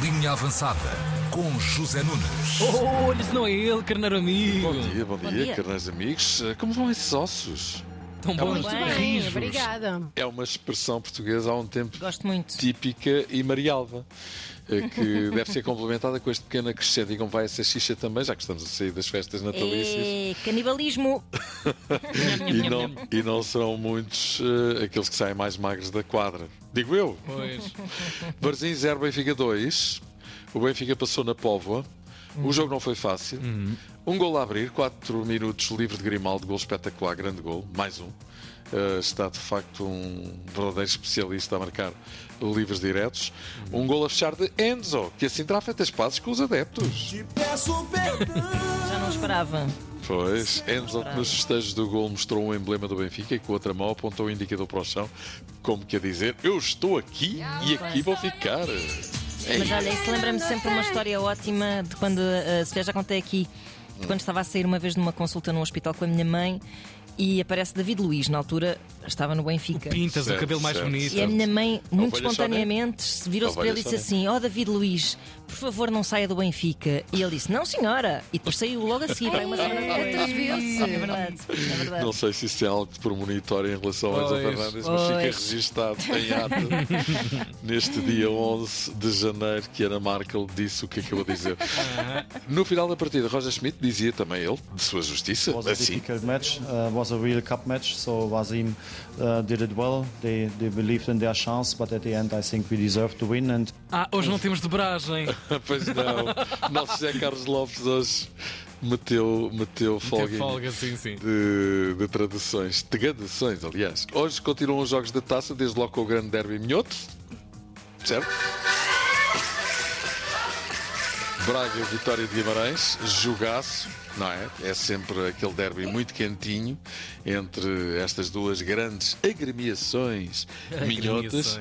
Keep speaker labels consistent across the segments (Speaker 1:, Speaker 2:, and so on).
Speaker 1: Linha Avançada com José Nunes.
Speaker 2: Oh, olha, se não é ele, carneiro amigo.
Speaker 3: Bom dia, bom,
Speaker 4: Bom
Speaker 3: dia,
Speaker 4: dia.
Speaker 3: carnais amigos. Como vão esses ossos?
Speaker 2: Tão bons,
Speaker 4: Muito bem,
Speaker 2: rijos.
Speaker 4: obrigada.
Speaker 3: É uma expressão portuguesa há um tempo
Speaker 4: Gosto muito.
Speaker 3: típica e marialva. eh, Que deve ser complementada com este pequeno acrescento e como vai essa xixa também, já que estamos a sair das festas natalícias.
Speaker 4: É, canibalismo.
Speaker 3: E não, e não serão muitos eh, aqueles que saem mais magros da quadra. Digo eu.
Speaker 2: Pois.
Speaker 3: Varzim 0, Benfica 2. O Benfica passou na Póvoa. O jogo não foi fácil. Um gol a abrir, 4 minutos livre de Grimaldo, gol espetacular, grande gol, mais um. Uh, está de facto um verdadeiro especialista a marcar livres diretos. Um gol a fechar de Enzo, que assim terá feito as pazes com os adeptos.
Speaker 4: Já não esperava.
Speaker 3: Pois, Enzo, que nos festejos do gol mostrou um emblema do Benfica e com a outra mão apontou o indicador para o chão, como que a dizer: Eu estou aqui e aqui vou ficar. É
Speaker 4: Mas olha, isso lembra-me sempre uma história ótima de quando, uh, se já contei aqui, de quando estava a sair uma vez numa consulta num hospital com a minha mãe e aparece David Luiz, na altura estava no Benfica.
Speaker 2: Pintas o
Speaker 3: Certo,
Speaker 2: cabelo mais
Speaker 3: certo.
Speaker 2: bonito.
Speaker 4: E a minha mãe, muito
Speaker 3: Ovelha
Speaker 4: espontaneamente, virou-se para ele e disse assim: Ó David Luiz, por favor, não saia do Benfica. E ele disse: Não, senhora. E depois saiu logo a seguir, vai uma semana. É verdade, é verdade.
Speaker 3: Não sei se isso é algo de premonitório em relação ao Enzo
Speaker 2: Pois,
Speaker 3: Fernandes, mas fica
Speaker 4: pois.
Speaker 3: registado em ata neste dia 11 de janeiro que Ana Markel disse o que acabou de dizer. No final da partida, Roger Schmidt dizia também ele, de sua justiça,
Speaker 5: a
Speaker 3: assim.
Speaker 5: match. Uh, was a real cup match. So Wazim uh, did it well. They they believed in their chance, but at the end, I think we deserved to win. And
Speaker 2: Ah, hoje não temos dobragem.
Speaker 3: pois não, nosso José Carlos Lopes hoje meteu, meteu folga,
Speaker 2: folga, sim, sim.
Speaker 3: de, de traduções, de traduções, aliás. Hoje continuam os jogos da taça, desde logo com o grande derby minhoto, certo? Braga, Vitória de Guimarães, jogaço, não é? É sempre aquele derby muito quentinho entre estas duas grandes agremiações minhotas.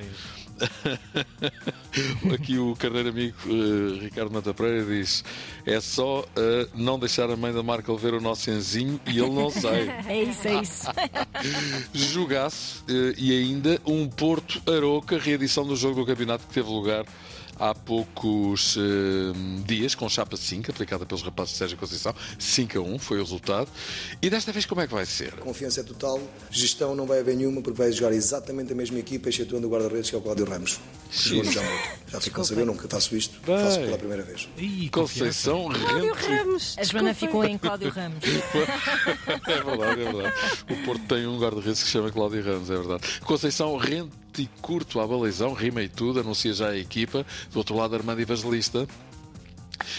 Speaker 3: Aqui o carneiro amigo eh, Ricardo Mata Pereira diz: é só eh, não deixar a mãe da Markel ver o nosso enzinho e ele não sai.
Speaker 4: É isso, é isso.
Speaker 3: Jogaço eh, e ainda um Porto Aroca, reedição do jogo do campeonato que teve lugar há poucos eh, dias, com chapa 5, aplicada pelos rapazes de Sérgio Conceição. 5 a 1 foi o resultado. E desta vez como é que vai ser?
Speaker 6: Confiança é total, gestão não vai haver nenhuma porque vai jogar exatamente a mesma equipa, excetuando o guarda-redes que é o Cláudio Ramos. Jogou já. Já ficou a saber, eu nunca faço isto, faço pela primeira vez.
Speaker 2: Ih,
Speaker 3: Conceição Rente.
Speaker 4: A Joana ficou em Cláudio Ramos.
Speaker 3: É verdade, é verdade. O Porto tem um guarda-redes que se chama Cláudio Ramos, é verdade. Conceição rente e curto à balizão, rima e tudo, anuncia já a equipa. Do outro lado, Armando Evangelista.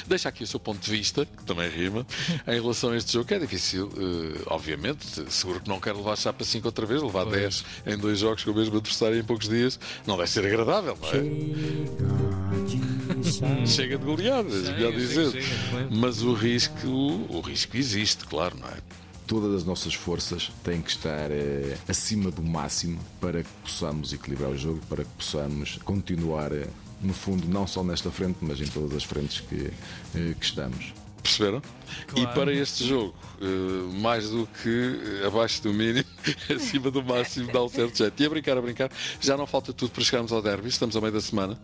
Speaker 3: Deixa aqui o seu ponto de vista, que também rima, em relação a este jogo, que é difícil, eh, obviamente. Seguro que não quero levar chapa 5 outra vez, levar 10 em dois jogos com o mesmo adversário em poucos dias. Não deve ser agradável, não é? Chega de goleadas, melhor dizer. Mas o risco, o risco existe, claro, não é?
Speaker 7: Todas as nossas forças têm que estar eh, acima do máximo para que possamos equilibrar o jogo, para que possamos continuar, eh, no fundo, não só nesta frente, mas em todas as frentes que, eh, que estamos.
Speaker 3: Perceberam?
Speaker 2: Claro.
Speaker 3: E para este jogo, eh, mais do que eh, abaixo do mínimo, acima do máximo, dá um certo jeito. E a brincar, a brincar, já não falta tudo para chegarmos ao derby, estamos a meio da semana.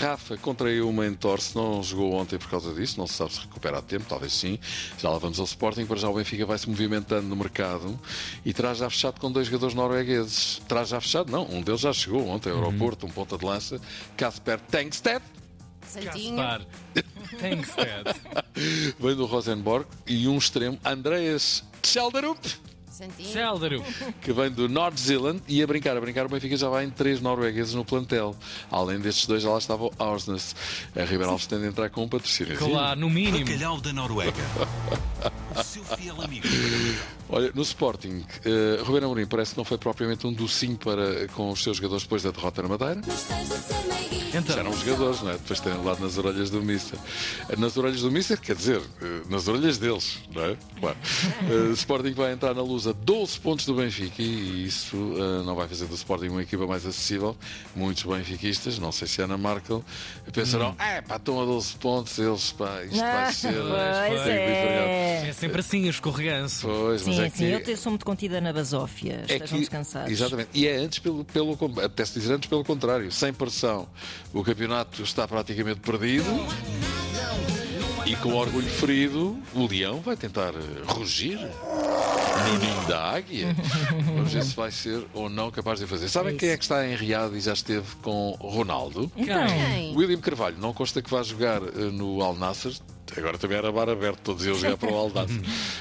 Speaker 3: Rafa contraiu uma entorse, não jogou ontem por causa disso, não se sabe se recupera a tempo, talvez sim. Já lá vamos ao Sporting, para já o Benfica vai se movimentando no mercado e traz já fechado com dois jogadores noruegueses. Traz já fechado? Não, um deles já chegou ontem ao aeroporto, um ponta de lança, Casper Tankstedt.
Speaker 4: Santinho.
Speaker 2: Gaspar. Tankstead.
Speaker 3: Vem do Rosenborg e um extremo, Andreas Schelderup,
Speaker 4: Santinho.
Speaker 2: Céldaro.
Speaker 3: que vem do North Zealand e a brincar, a brincar, o Benfica já vai em três noruegueses no plantel. Além destes dois, já lá estava o Aursnes. A Ribeirão Alves tem de entrar com um patrocínio.
Speaker 2: Claro, no mínimo.
Speaker 1: Bacalhau da Noruega. O seu fiel amigo.
Speaker 3: Olha, no Sporting, uh, Ruben Amorim parece que não foi propriamente um docinho para, com os seus jogadores depois da derrota na Madeira. Já
Speaker 2: Então,
Speaker 3: eram jogadores, não é? Depois de terem lado nas orelhas do Mister. Nas orelhas do Mister, quer dizer, eh, nas orelhas deles, não é? Claro. Eh, Sporting vai entrar na luz a 12 pontos do Benfica e isso eh, não vai fazer do Sporting uma equipa mais acessível. Muitos benfiquistas, não sei se Ana Markel, pensarão: é pá, estão a 12 pontos, eles, pá, isto vai
Speaker 4: Ah,
Speaker 3: ser.
Speaker 4: pois é.
Speaker 2: é sempre assim, escorreganço.
Speaker 3: Pois, mas
Speaker 4: Sim,
Speaker 3: é
Speaker 4: sim, eu te- sou muito contida na basófia.
Speaker 3: é
Speaker 4: Estejam
Speaker 3: que-
Speaker 4: descansados.
Speaker 3: Exatamente. E é antes pelo, pelo apetece dizer antes pelo contrário, sem pressão. O campeonato está praticamente perdido. E com orgulho ferido, o leão vai tentar eh, rugir no ninho da águia. Vamos ver se vai ser ou não capaz de fazer. Sabem quem é que está em Riad e já esteve com Ronaldo?
Speaker 4: Então,
Speaker 8: Quem?
Speaker 3: William Carvalho, não consta que vá jogar eh, no Al Nassr. Agora também era bar aberto, todos eles jogar para o Al Nassr.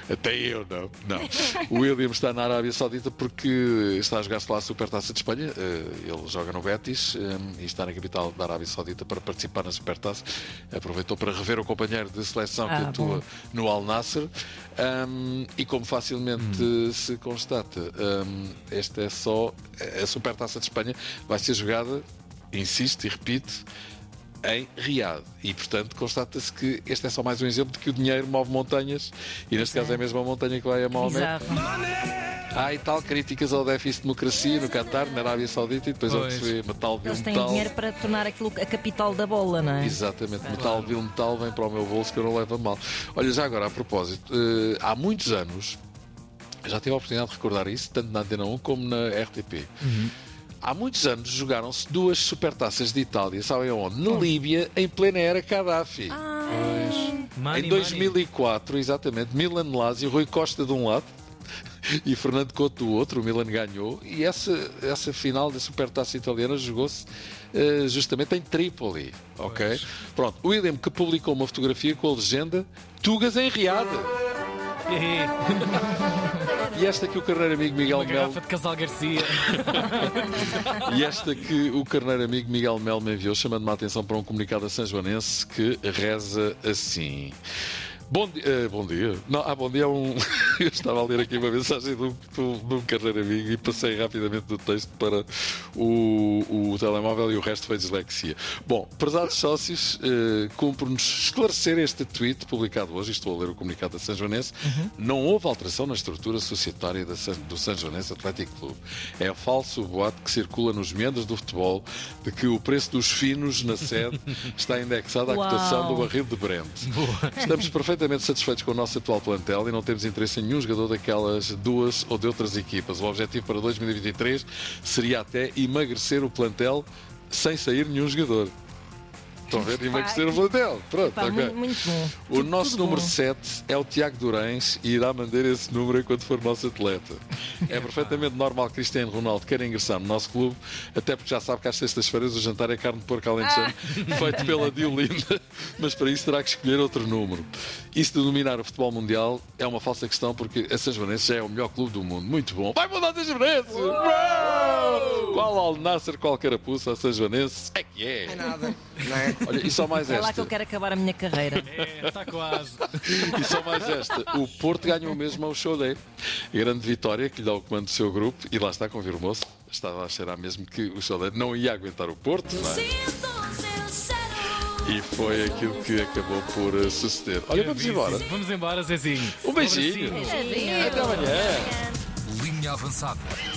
Speaker 3: Até eu, não. não. O William está na Arábia Saudita porque está a jogar-se lá a Supertaça de Espanha. Eh, Ele joga no Betis eh, e está na capital da Arábia Saudita para participar na Supertaça. Aproveitou para rever o companheiro de seleção que
Speaker 4: Ah,
Speaker 3: atua
Speaker 4: bom.
Speaker 3: no Al Nassr. Um, e como facilmente se constata, um, esta é só a Supertaça de Espanha vai ser jogada, insisto e repito, em Riad. E, portanto, constata-se que este é só mais um exemplo de que o dinheiro move montanhas e, neste caso, é mesmo a montanha que vai a Maomé. Há e tal críticas ao déficit de democracia no Qatar, na Arábia Saudita, e depois ao que se
Speaker 2: Pois.
Speaker 3: vê metal,
Speaker 4: Eles têm
Speaker 3: metal.
Speaker 4: dinheiro para tornar aquilo a capital da bola, não é?
Speaker 3: Exatamente, metal, vil metal vem para o meu bolso que eu não levo a mal. Olha, já agora, a propósito, eh, há muitos anos, já tive a oportunidade de recordar isso, tanto na Antena 1 como na RTP. Há muitos anos jogaram-se duas supertaças de Itália, sabem aonde? Na Líbia, em plena era Gaddafi.
Speaker 2: Money,
Speaker 3: em 2004, exatamente, Milan Lazio, Rui Costa de um lado e Fernando Couto do outro, o Milan ganhou, e essa, essa final da Supertaça Italiana jogou-se eh, justamente em Trípoli, ok? Pronto, o William que publicou uma fotografia com a legenda Tugas em Riada. E esta que o carneiro amigo Miguel
Speaker 2: Uma
Speaker 3: Mel
Speaker 2: garrafa de Casal Garcia.
Speaker 3: E esta que o carneiro amigo Miguel Mel me enviou, chamando-me a atenção para um comunicado a São Joanense que reza assim. Bom, di- eh, bom dia. Não, ah, bom dia é um. Eu estava a ler aqui uma mensagem de um, de um- de carneiro amigo e passei rapidamente do texto para o, o telemóvel e o resto foi dislexia. Bom, prezados sócios, eh, cumpre-nos esclarecer este tweet publicado hoje. Estou a ler o comunicado da São Joanense. Não houve alteração na estrutura societária da San- do São Joanense Atlético Clube. É falso o boato que circula nos meandros do futebol de que o preço dos finos na sede está indexado à
Speaker 4: Uau.
Speaker 3: cotação do barril de Brent. Estamos perfeitamente satisfeitos com o nosso atual plantel e não temos interesse em nenhum jogador daquelas duas ou de outras equipas. O objetivo para 2023 seria até emagrecer o plantel sem sair nenhum jogador. Estão a ver? Emagrecer o plantel. Pronto,
Speaker 4: Pá,
Speaker 3: ok.
Speaker 4: muito, muito bom.
Speaker 3: O
Speaker 4: Tudo-
Speaker 3: nosso
Speaker 4: tudo
Speaker 3: número
Speaker 4: bom.
Speaker 3: 7 é o Tiago Durães e irá manter esse número enquanto for nosso atleta. É perfeitamente normal que Cristiano Ronaldo queira ingressar no nosso clube, até porque já sabe que às sextas-feiras o jantar é carne de porco alentejano,
Speaker 4: Ah.
Speaker 3: feito pela Diolinda, mas para isso terá que escolher outro número. Isso de dominar o futebol mundial é uma falsa questão porque a São Joanense já é o melhor clube do mundo. Muito bom. Vai mudar São Joanense! Qual Al Nasser, qual carapuça, a São Joanense é que é.
Speaker 6: Nada, não é?
Speaker 3: Olha, e só mais
Speaker 4: É lá que
Speaker 3: esta.
Speaker 4: eu quero acabar a minha carreira.
Speaker 2: É, está quase.
Speaker 3: E só mais esta. O Porto ganhou mesmo ao Cholet. Grande vitória que lhe dá o comando do seu grupo. E lá está, confirmou-se. Estava a cheirar mesmo que o Cholet não ia aguentar o Porto. Não é? E foi aquilo que acabou por eh, suceder. Olha, vamos embora.
Speaker 2: Vamos embora, Zezinho.
Speaker 3: Um beijinho.
Speaker 2: abracinho.
Speaker 3: Até amanhã.
Speaker 1: Linha avançada. Na Tina 3.